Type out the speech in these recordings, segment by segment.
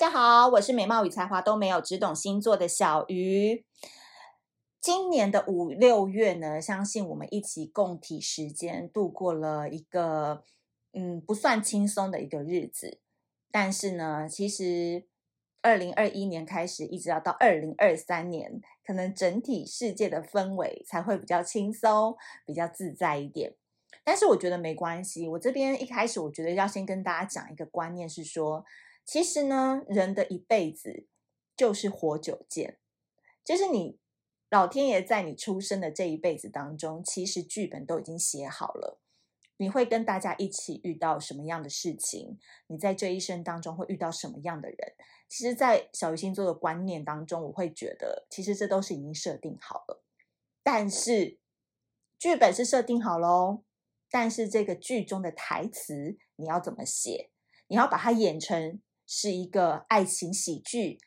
大家好，我是美貌与才华都没有，只懂星座的小鱼。今年的五六月呢，相信我们一起共体时间，度过了一个嗯不算轻松的一个日子。但是呢，其实二零二一年开始，一直要到二零二三年，可能整体世界的氛围才会比较轻松、比较自在一点。但是我觉得没关系，我这边一开始我觉得要先跟大家讲一个观念，是说。其实呢，人的一辈子就是活久见，就是你老天爷在你出生的这一辈子当中，其实剧本都已经写好了。你会跟大家一起遇到什么样的事情？你在这一生当中会遇到什么样的人？其实，在小鱼星座的观念当中，我会觉得，其实这都是已经设定好了。但是剧本是设定好喽，但是这个剧中的台词你要怎么写？你要把它演成。是一个爱情喜剧，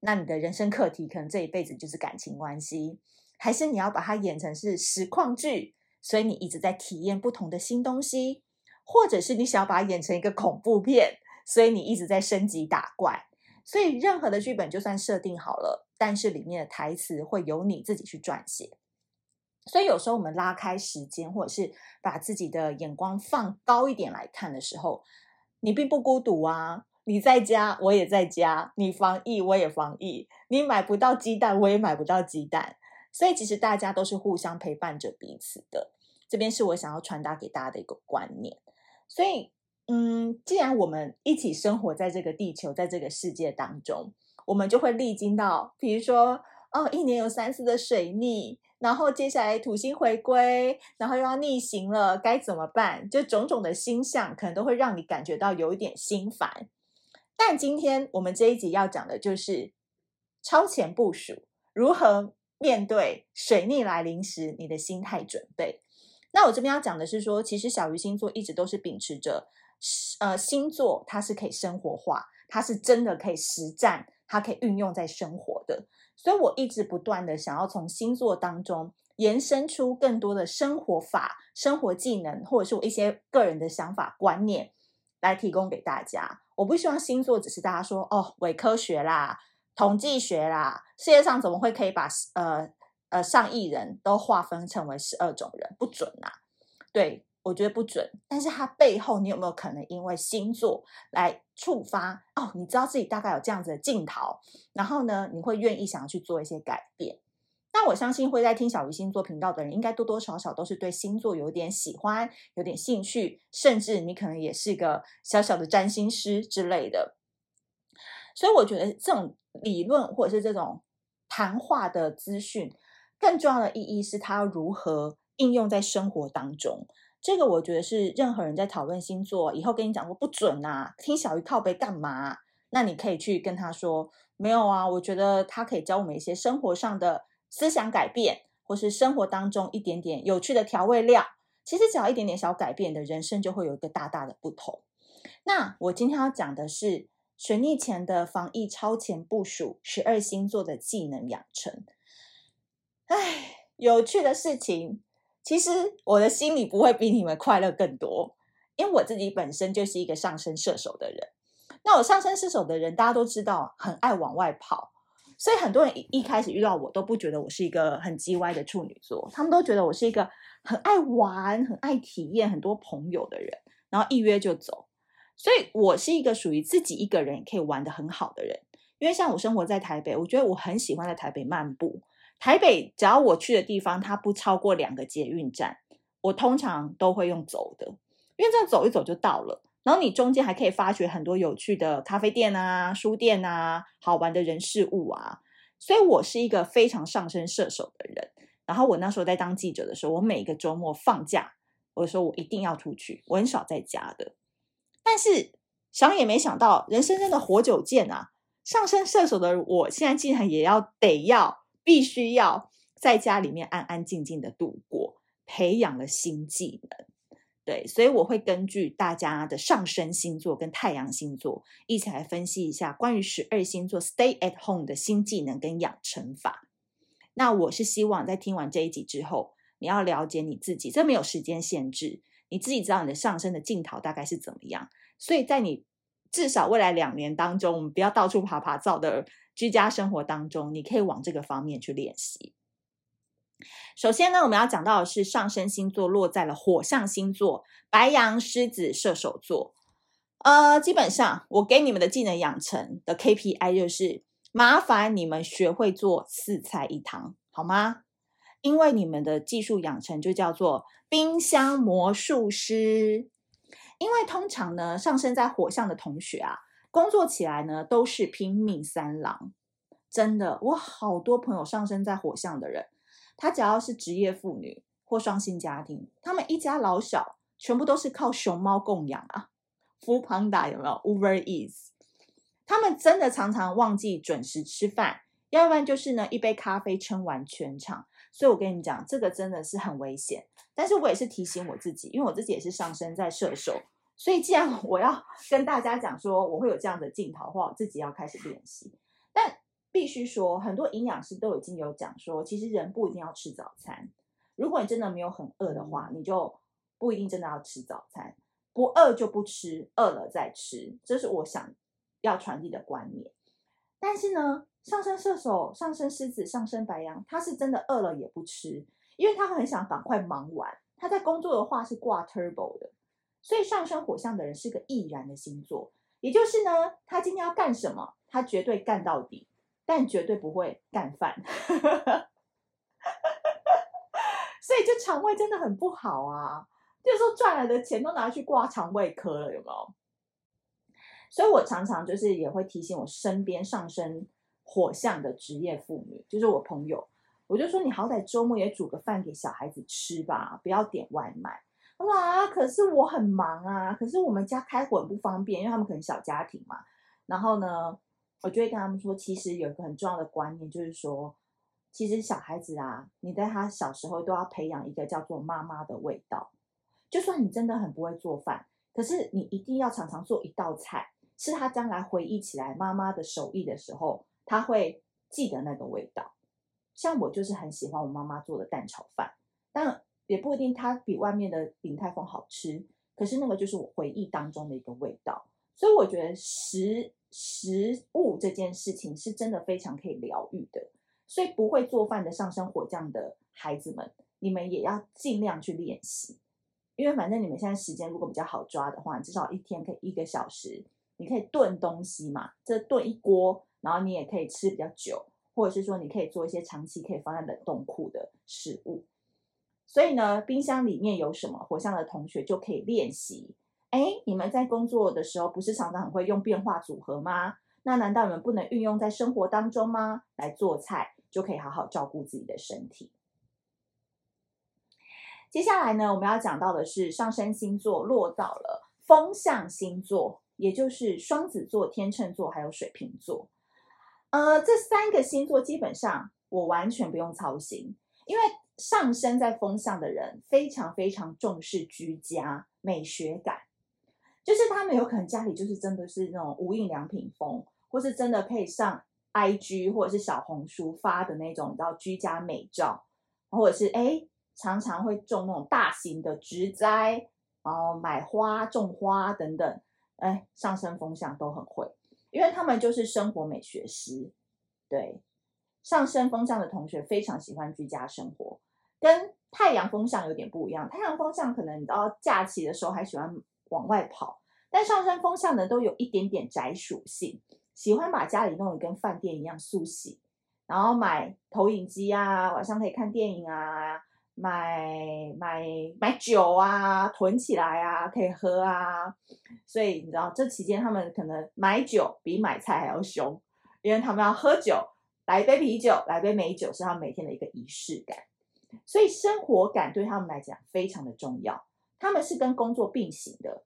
那你的人生课题可能这一辈子就是感情关系，还是你要把它演成是实况剧，所以你一直在体验不同的新东西，或者是你想要把它演成一个恐怖片，所以你一直在升级打怪。所以任何的剧本就算设定好了，但是里面的台词会由你自己去撰写。所以有时候我们拉开时间，或者是把自己的眼光放高一点来看的时候，你并不孤独啊。你在家，我也在家；你防疫，我也防疫；你买不到鸡蛋，我也买不到鸡蛋。所以，其实大家都是互相陪伴着彼此的。这边是我想要传达给大家的一个观念。所以，嗯，既然我们一起生活在这个地球，在这个世界当中，我们就会历经到，比如说，哦，一年有三次的水逆，然后接下来土星回归，然后又要逆行了，该怎么办？就种种的星象，可能都会让你感觉到有一点心烦。但今天我们这一集要讲的就是超前部署，如何面对水逆来临时你的心态准备。那我这边要讲的是说，其实小鱼星座一直都是秉持着，呃，星座它是可以生活化，它是真的可以实战，它可以运用在生活的。所以我一直不断的想要从星座当中延伸出更多的生活法、生活技能，或者是我一些个人的想法观念。来提供给大家。我不希望星座只是大家说哦，伪科学啦、统计学啦，世界上怎么会可以把呃呃上亿人都划分成为十二种人？不准呐、啊！对，我觉得不准。但是它背后，你有没有可能因为星座来触发？哦，你知道自己大概有这样子的镜头，然后呢，你会愿意想要去做一些改变。那我相信会在听小鱼星座频道的人，应该多多少少都是对星座有点喜欢、有点兴趣，甚至你可能也是一个小小的占星师之类的。所以我觉得这种理论或者是这种谈话的资讯，更重要的意义是它如何应用在生活当中。这个我觉得是任何人在讨论星座以后跟你讲说不准啊，听小鱼靠背干嘛？那你可以去跟他说，没有啊，我觉得他可以教我们一些生活上的。思想改变，或是生活当中一点点有趣的调味料，其实只要一点点小改变的人生就会有一个大大的不同。那我今天要讲的是水逆前的防疫超前部署，十二星座的技能养成。哎，有趣的事情，其实我的心里不会比你们快乐更多，因为我自己本身就是一个上升射手的人。那我上升射手的人，大家都知道，很爱往外跑。所以很多人一一开始遇到我都不觉得我是一个很叽歪的处女座，他们都觉得我是一个很爱玩、很爱体验、很多朋友的人，然后一约就走。所以我是一个属于自己一个人也可以玩的很好的人。因为像我生活在台北，我觉得我很喜欢在台北漫步。台北只要我去的地方，它不超过两个捷运站，我通常都会用走的，因为这样走一走就到了。然后你中间还可以发掘很多有趣的咖啡店啊、书店啊、好玩的人事物啊，所以我是一个非常上升射手的人。然后我那时候在当记者的时候，我每个周末放假，我说我一定要出去，我很少在家的。但是想也没想到，人生真的活久见啊！上升射手的我现在竟然也要得要必须要在家里面安安静静的度过，培养了新技能。对，所以我会根据大家的上升星座跟太阳星座一起来分析一下关于十二星座 Stay at Home 的新技能跟养成法。那我是希望在听完这一集之后，你要了解你自己，这没有时间限制，你自己知道你的上升的镜头大概是怎么样。所以在你至少未来两年当中，我们不要到处趴趴走的居家生活当中，你可以往这个方面去练习。首先呢，我们要讲到的是上升星座落在了火象星座，白羊、狮子、射手座。呃，基本上我给你们的技能养成的 KPI 就是，麻烦你们学会做四菜一汤，好吗？因为你们的技术养成就叫做冰箱魔术师。因为通常呢，上升在火象的同学啊，工作起来呢都是拼命三郎。真的，我好多朋友上升在火象的人，他只要是职业妇女或双薪家庭，他们一家老小全部都是靠熊猫供养啊。扶庞达有没有？Uber Eats，他们真的常常忘记准时吃饭，要不然就是呢一杯咖啡撑完全场。所以我跟你讲，这个真的是很危险。但是我也是提醒我自己，因为我自己也是上升在射手，所以既然我要跟大家讲说我会有这样的镜头的话，我自己要开始练习。但必须说，很多营养师都已经有讲说，其实人不一定要吃早餐。如果你真的没有很饿的话，你就不一定真的要吃早餐。不饿就不吃，饿了再吃，这是我想要传递的观念。但是呢，上升射手、上升狮子、上升白羊，他是真的饿了也不吃，因为他很想赶快忙完。他在工作的话是挂 turbo 的，所以上升火象的人是个易燃的星座，也就是呢，他今天要干什么，他绝对干到底，但绝对不会干饭。所以就肠胃真的很不好啊，就是说赚来的钱都拿去挂肠胃科了，有没有？所以我常常就是也会提醒我身边上升火象的职业妇女，就是我朋友，我就说你好歹周末也煮个饭给小孩子吃吧，不要点外卖。他说啊，可是我很忙啊，可是我们家开火很不方便，因为他们可能小家庭嘛。然后呢，我就会跟他们说，其实有一个很重要的观念，就是说，其实小孩子啊，你在他小时候都要培养一个叫做妈妈的味道。就算你真的很不会做饭，可是你一定要常常做一道菜。是他将来回忆起来妈妈的手艺的时候，他会记得那个味道。像我就是很喜欢我妈妈做的蛋炒饭，但也不一定它比外面的鼎泰丰好吃。可是那个就是我回忆当中的一个味道。所以我觉得食食物这件事情是真的非常可以疗愈的。所以不会做饭的上升火象的孩子们，你们也要尽量去练习，因为反正你们现在时间如果比较好抓的话，至少一天可以一个小时。你可以炖东西嘛，这炖一锅，然后你也可以吃比较久，或者是说你可以做一些长期可以放在冷冻库的食物。所以呢，冰箱里面有什么，火象的同学就可以练习。你们在工作的时候不是常常很会用变化组合吗？那难道你们不能运用在生活当中吗？来做菜就可以好好照顾自己的身体。接下来呢，我们要讲到的是上升星座落到了风象星座。也就是双子座、天秤座还有水瓶座，呃，这三个星座基本上我完全不用操心，因为上升在风象的人非常非常重视居家美学感，就是他们有可能家里就是真的是那种无印良品风，或是真的可以上 IG 或者是小红书发的那种，你知道居家美照，或者是哎常常会种那种大型的植栽，然后买花种花等等。哎，上升风象都很会，因为他们就是生活美学师。对，上升风象的同学非常喜欢居家生活，跟太阳风象有点不一样。太阳风象可能你到假期的时候还喜欢往外跑，但上升风向呢都有一点点宅属性，喜欢把家里弄得跟饭店一样素洗，然后买投影机啊，晚上可以看电影啊。买买买酒啊，囤起来啊，可以喝啊。所以你知道，这期间他们可能买酒比买菜还要凶，因为他们要喝酒，来一杯啤酒，来杯美酒，是他们每天的一个仪式感。所以生活感对他们来讲非常的重要。他们是跟工作并行的。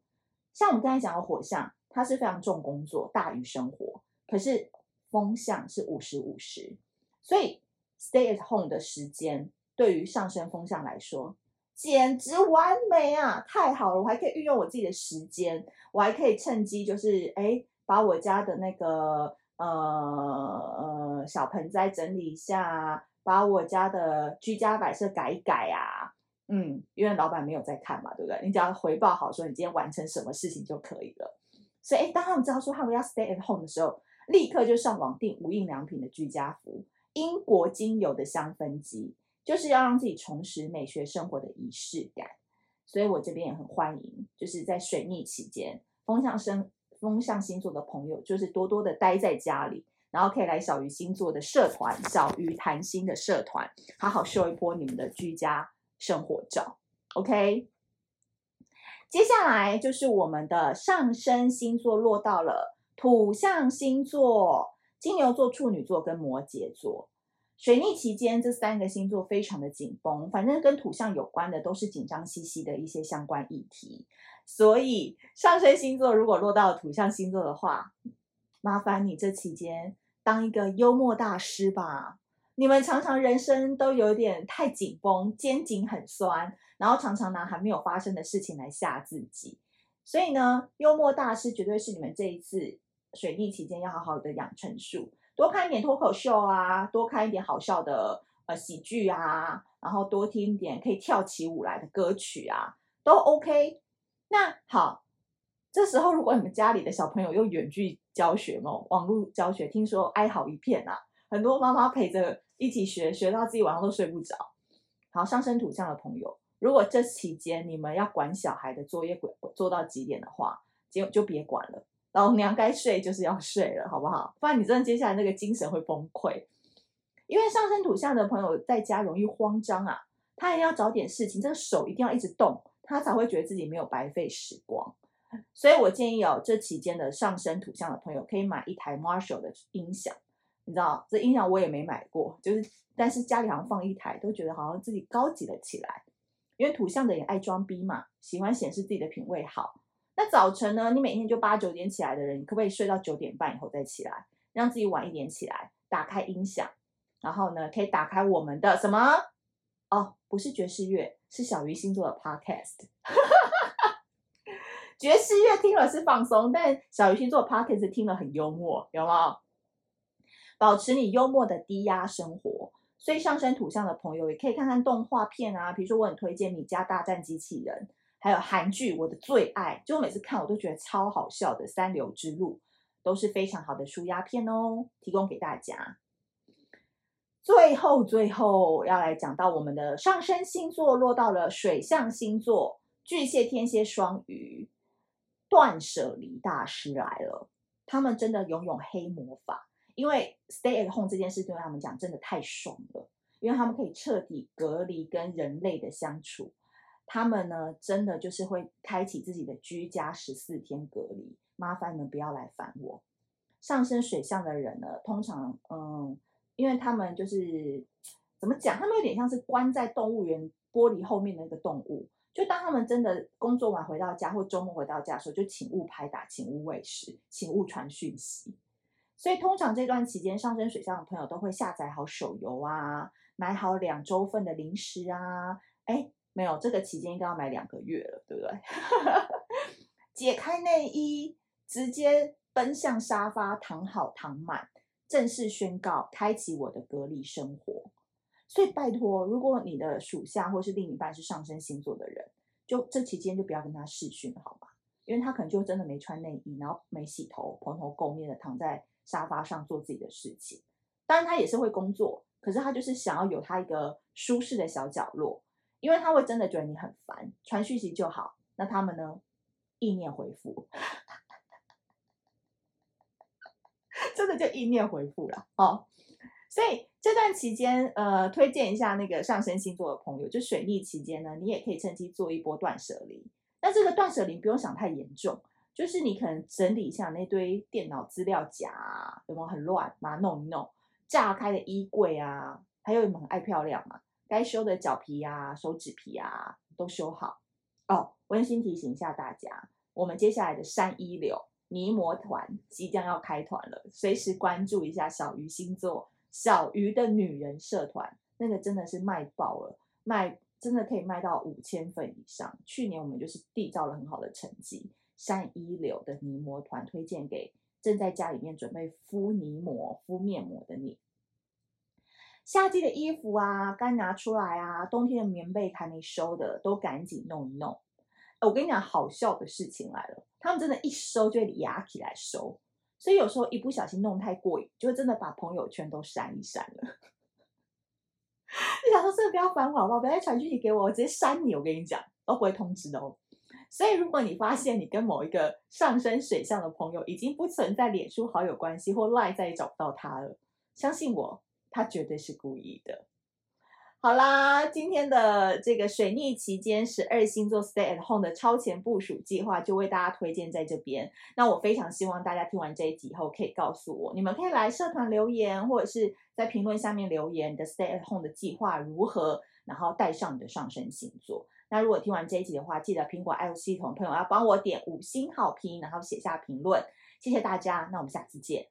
像我们刚才讲的火象，它是非常重工作大于生活，可是风象是五十五十，所以 stay at home 的时间。对于上升风象来说，简直完美啊！太好了，我还可以运用我自己的时间，我还可以趁机就是哎，把我家的那个呃呃小盆栽整理一下，把我家的居家摆设改一改啊。嗯，因为老板没有在看嘛，对不对？你只要回报好说你今天完成什么事情就可以了。所以，诶当他们知道说他们要 stay at home 的时候，立刻就上网订无印良品的居家服，英国精油的香氛机，就是要让自己重拾美学生活的仪式感。所以我这边也很欢迎，就是在水逆期间，风象生风象星座的朋友，就是多多的待在家里。然后可以来小鱼星座的社团，小鱼谈心的社团，好好秀一波你们的居家生活照。OK，接下来就是我们的上升星座落到了土象星座，金牛座、处女座跟摩羯座。水逆期间，这三个星座非常的紧绷，反正跟土象有关的都是紧张兮兮的一些相关议题。所以上升星座如果落到土象星座的话，麻烦你这期间当一个幽默大师吧。你们常常人生都有点太紧绷，肩颈很酸，然后常常拿还没有发生的事情来吓自己。所以呢，幽默大师绝对是你们这一次水逆期间要好好的养成术，多看一点脱口秀啊，多看一点好笑的呃喜剧啊，然后多听一点可以跳起舞来的歌曲啊，都 OK。那好。这时候，如果你们家里的小朋友用远距教学嘛，网络教学，听说哀嚎一片啊，很多妈妈陪着一起学，学到自己晚上都睡不着。好，上升土象的朋友，如果这期间你们要管小孩的作业管做到几点的话，就就别管了，老娘该睡就是要睡了，好不好？不然你真的接下来那个精神会崩溃。因为上升土象的朋友在家容易慌张啊，他一定要找点事情，这个手一定要一直动，他才会觉得自己没有白费时光。所以我建议哦，这期间的上升土象的朋友可以买一台 Marshall 的音响，你知道这音响我也没买过，就是但是家里好像放一台，都觉得好像自己高级了起来。因为土象的也爱装逼嘛，喜欢显示自己的品味好。那早晨呢，你每天就八九点起来的人，你可不可以睡到九点半以后再起来，让自己晚一点起来，打开音响，然后呢，可以打开我们的什么？哦，不是爵士乐，是小鱼星座的 Podcast。爵士乐听了是放松，但小鱼星座 Podcast 听了很幽默，有没有？保持你幽默的低压生活，所以上升土象的朋友也可以看看动画片啊，比如说我很推荐《米家大战机器人》，还有韩剧我的最爱，就我每次看我都觉得超好笑的《三流之路》，都是非常好的纾压片哦，提供给大家。最后，最后要来讲到我们的上升星座落到了水象星座，巨蟹、天蝎、双鱼。断舍离大师来了，他们真的拥有黑魔法，因为 stay at home 这件事对他们讲真的太爽了，因为他们可以彻底隔离跟人类的相处。他们呢，真的就是会开启自己的居家十四天隔离，麻烦你们不要来烦我。上升水象的人呢，通常嗯，因为他们就是怎么讲，他们有点像是关在动物园玻璃后面的那个动物。就当他们真的工作完回到家，或周末回到家的时候，就请勿拍打，请勿喂食，请勿传讯息。所以通常这段期间，上升水象的朋友都会下载好手游啊，买好两周份的零食啊。哎，没有，这个期间应该要买两个月了，对不对？解开内衣，直接奔向沙发，躺好躺满，正式宣告开启我的隔离生活。所以拜托，如果你的属下或是另一半是上升星座的人，就这期间就不要跟他视讯了，好吧？因为他可能就真的没穿内衣，然后没洗头，蓬头垢面的躺在沙发上做自己的事情。当然他也是会工作，可是他就是想要有他一个舒适的小角落，因为他会真的觉得你很烦，传讯息就好。那他们呢？意念回复，真的就意念回复了哦。所以这段期间，呃，推荐一下那个上升星座的朋友，就水逆期间呢，你也可以趁机做一波断舍离。那这个断舍离不用想太严重，就是你可能整理一下那堆电脑资料夹啊，有没有很乱，把它弄一弄。炸开的衣柜啊，还有你们很爱漂亮嘛，该修的脚皮啊、手指皮啊都修好。哦，温馨提醒一下大家，我们接下来的三一六泥模团即将要开团了，随时关注一下小鱼星座。小鱼的女人社团，那个真的是卖爆了，卖真的可以卖到五千份以上。去年我们就是缔造了很好的成绩。善一流的泥膜团推荐给正在家里面准备敷泥膜、敷面膜的你。夏季的衣服啊，该拿出来啊，冬天的棉被还没收的，都赶紧弄一弄。我跟你讲，好笑的事情来了，他们真的，一收就会压起来收，所以有时候一不小心弄太过瘾，就会真的把朋友圈都删一删了。你想说，这个不要烦我好不好？不要再传讯息给我，我直接删你。我跟你讲，都不会通知的哦。所以，如果你发现你跟某一个上升水象的朋友已经不存在脸书好友关系，或赖再也找不到他了，相信我，他绝对是故意的。好啦，今天的这个水逆期间十二星座 Stay at Home 的超前部署计划就为大家推荐在这边。那我非常希望大家听完这一集以后，可以告诉我，你们可以来社团留言，或者是在评论下面留言，你的 Stay at Home 的计划如何，然后带上你的上升星座。那如果听完这一集的话，记得苹果 iOS 系统朋友要帮我点五星好评，然后写下评论，谢谢大家。那我们下次见。